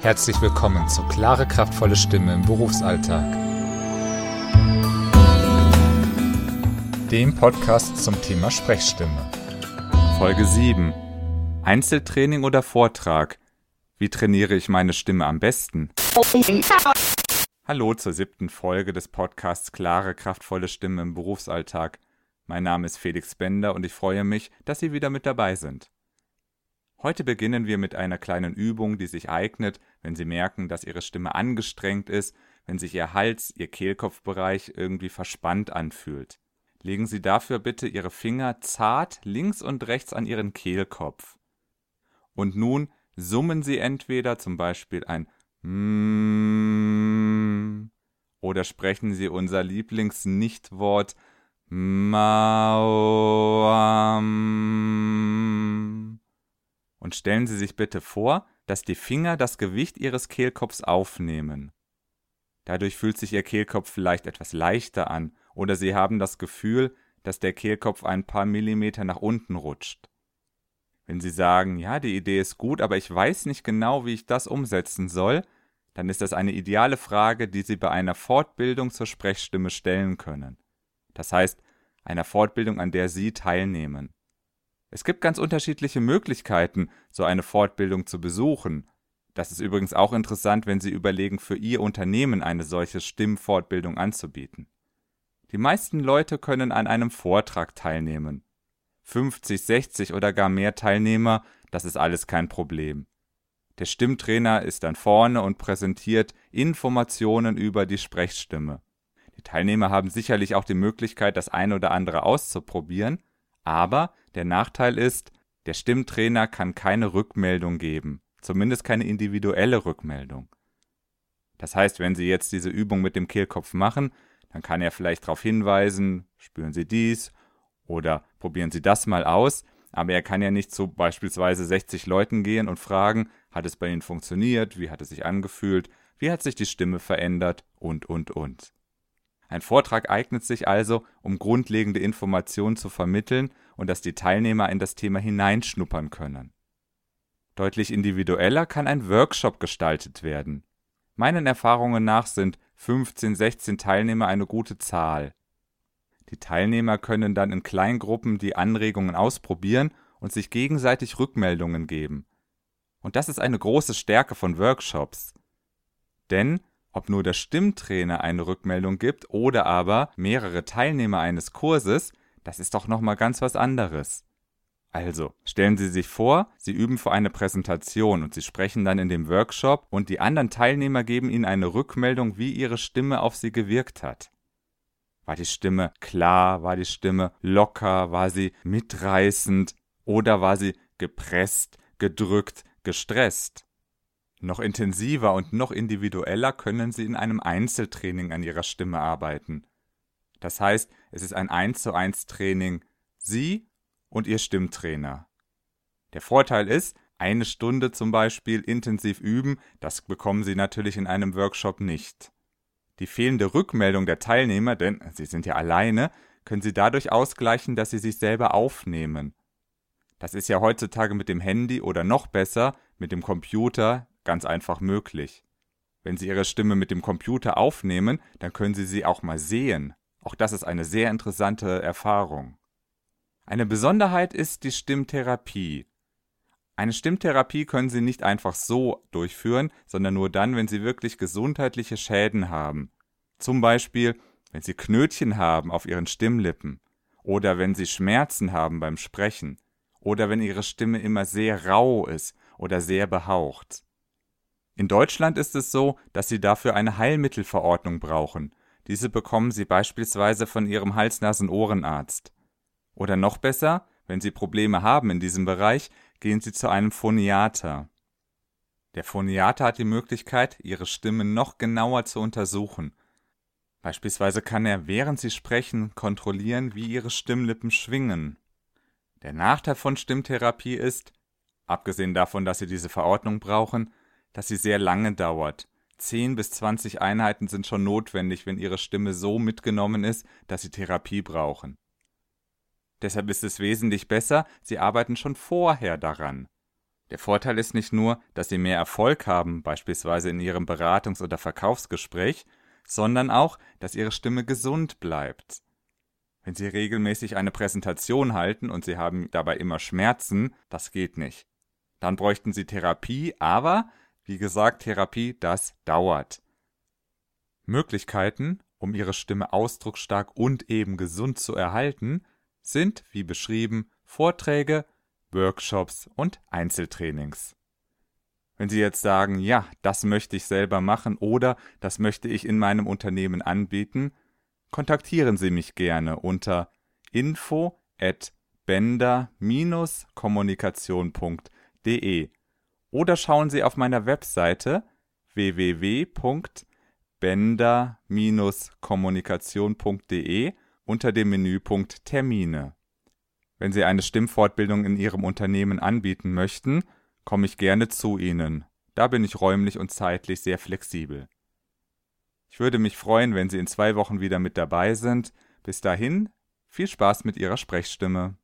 Herzlich willkommen zu Klare, kraftvolle Stimme im Berufsalltag. Dem Podcast zum Thema Sprechstimme. Folge 7. Einzeltraining oder Vortrag? Wie trainiere ich meine Stimme am besten? Hallo zur siebten Folge des Podcasts Klare, kraftvolle Stimme im Berufsalltag. Mein Name ist Felix Bender und ich freue mich, dass Sie wieder mit dabei sind. Heute beginnen wir mit einer kleinen Übung, die sich eignet, wenn Sie merken, dass Ihre Stimme angestrengt ist, wenn sich Ihr Hals, Ihr Kehlkopfbereich irgendwie verspannt anfühlt. Legen Sie dafür bitte Ihre Finger zart links und rechts an Ihren Kehlkopf. Und nun summen Sie entweder zum Beispiel ein Mm oder sprechen Sie unser Lieblingsnichtwort Mauam stellen Sie sich bitte vor, dass die Finger das Gewicht Ihres Kehlkopfs aufnehmen. Dadurch fühlt sich Ihr Kehlkopf vielleicht etwas leichter an oder Sie haben das Gefühl, dass der Kehlkopf ein paar Millimeter nach unten rutscht. Wenn Sie sagen, ja, die Idee ist gut, aber ich weiß nicht genau, wie ich das umsetzen soll, dann ist das eine ideale Frage, die Sie bei einer Fortbildung zur Sprechstimme stellen können. Das heißt, einer Fortbildung, an der Sie teilnehmen. Es gibt ganz unterschiedliche Möglichkeiten, so eine Fortbildung zu besuchen. Das ist übrigens auch interessant, wenn Sie überlegen, für Ihr Unternehmen eine solche Stimmfortbildung anzubieten. Die meisten Leute können an einem Vortrag teilnehmen. 50, 60 oder gar mehr Teilnehmer, das ist alles kein Problem. Der Stimmtrainer ist dann vorne und präsentiert Informationen über die Sprechstimme. Die Teilnehmer haben sicherlich auch die Möglichkeit, das eine oder andere auszuprobieren, aber der Nachteil ist, der Stimmtrainer kann keine Rückmeldung geben, zumindest keine individuelle Rückmeldung. Das heißt, wenn Sie jetzt diese Übung mit dem Kehlkopf machen, dann kann er vielleicht darauf hinweisen, spüren Sie dies oder probieren Sie das mal aus, aber er kann ja nicht zu beispielsweise 60 Leuten gehen und fragen, hat es bei Ihnen funktioniert, wie hat es sich angefühlt, wie hat sich die Stimme verändert und, und, und. Ein Vortrag eignet sich also, um grundlegende Informationen zu vermitteln und dass die Teilnehmer in das Thema hineinschnuppern können. Deutlich individueller kann ein Workshop gestaltet werden. Meinen Erfahrungen nach sind 15, 16 Teilnehmer eine gute Zahl. Die Teilnehmer können dann in Kleingruppen die Anregungen ausprobieren und sich gegenseitig Rückmeldungen geben. Und das ist eine große Stärke von Workshops. Denn ob nur der Stimmtrainer eine Rückmeldung gibt oder aber mehrere Teilnehmer eines Kurses, das ist doch nochmal ganz was anderes. Also, stellen Sie sich vor, Sie üben für eine Präsentation und Sie sprechen dann in dem Workshop und die anderen Teilnehmer geben Ihnen eine Rückmeldung, wie Ihre Stimme auf Sie gewirkt hat. War die Stimme klar, war die Stimme locker, war sie mitreißend oder war sie gepresst, gedrückt, gestresst? Noch intensiver und noch individueller können Sie in einem Einzeltraining an Ihrer Stimme arbeiten. Das heißt, es ist ein 1 zu 1 Training Sie und Ihr Stimmtrainer. Der Vorteil ist, eine Stunde zum Beispiel intensiv üben, das bekommen Sie natürlich in einem Workshop nicht. Die fehlende Rückmeldung der Teilnehmer, denn sie sind ja alleine, können Sie dadurch ausgleichen, dass Sie sich selber aufnehmen. Das ist ja heutzutage mit dem Handy oder noch besser mit dem Computer ganz einfach möglich. Wenn Sie Ihre Stimme mit dem Computer aufnehmen, dann können Sie sie auch mal sehen. Auch das ist eine sehr interessante Erfahrung. Eine Besonderheit ist die Stimmtherapie. Eine Stimmtherapie können Sie nicht einfach so durchführen, sondern nur dann, wenn Sie wirklich gesundheitliche Schäden haben. Zum Beispiel, wenn Sie Knötchen haben auf Ihren Stimmlippen oder wenn Sie Schmerzen haben beim Sprechen oder wenn Ihre Stimme immer sehr rau ist oder sehr behaucht. In Deutschland ist es so, dass Sie dafür eine Heilmittelverordnung brauchen. Diese bekommen Sie beispielsweise von Ihrem Hals-Nasen-Ohrenarzt. Oder noch besser, wenn Sie Probleme haben in diesem Bereich, gehen Sie zu einem Phoniater. Der Phoniater hat die Möglichkeit, Ihre Stimme noch genauer zu untersuchen. Beispielsweise kann er, während Sie sprechen, kontrollieren, wie Ihre Stimmlippen schwingen. Der Nachteil von Stimmtherapie ist, abgesehen davon, dass Sie diese Verordnung brauchen, dass sie sehr lange dauert. 10 bis 20 Einheiten sind schon notwendig, wenn ihre Stimme so mitgenommen ist, dass sie Therapie brauchen. Deshalb ist es wesentlich besser, sie arbeiten schon vorher daran. Der Vorteil ist nicht nur, dass Sie mehr Erfolg haben, beispielsweise in Ihrem Beratungs- oder Verkaufsgespräch, sondern auch, dass Ihre Stimme gesund bleibt. Wenn Sie regelmäßig eine Präsentation halten und Sie haben dabei immer Schmerzen, das geht nicht. Dann bräuchten Sie Therapie, aber, wie gesagt, Therapie, das dauert. Möglichkeiten, um Ihre Stimme ausdrucksstark und eben gesund zu erhalten, sind, wie beschrieben, Vorträge, Workshops und Einzeltrainings. Wenn Sie jetzt sagen, ja, das möchte ich selber machen oder das möchte ich in meinem Unternehmen anbieten, kontaktieren Sie mich gerne unter info at bender-kommunikation.de oder schauen Sie auf meiner Webseite www.bender-kommunikation.de unter dem Menüpunkt Termine. Wenn Sie eine Stimmfortbildung in Ihrem Unternehmen anbieten möchten, komme ich gerne zu Ihnen. Da bin ich räumlich und zeitlich sehr flexibel. Ich würde mich freuen, wenn Sie in zwei Wochen wieder mit dabei sind. Bis dahin, viel Spaß mit Ihrer Sprechstimme.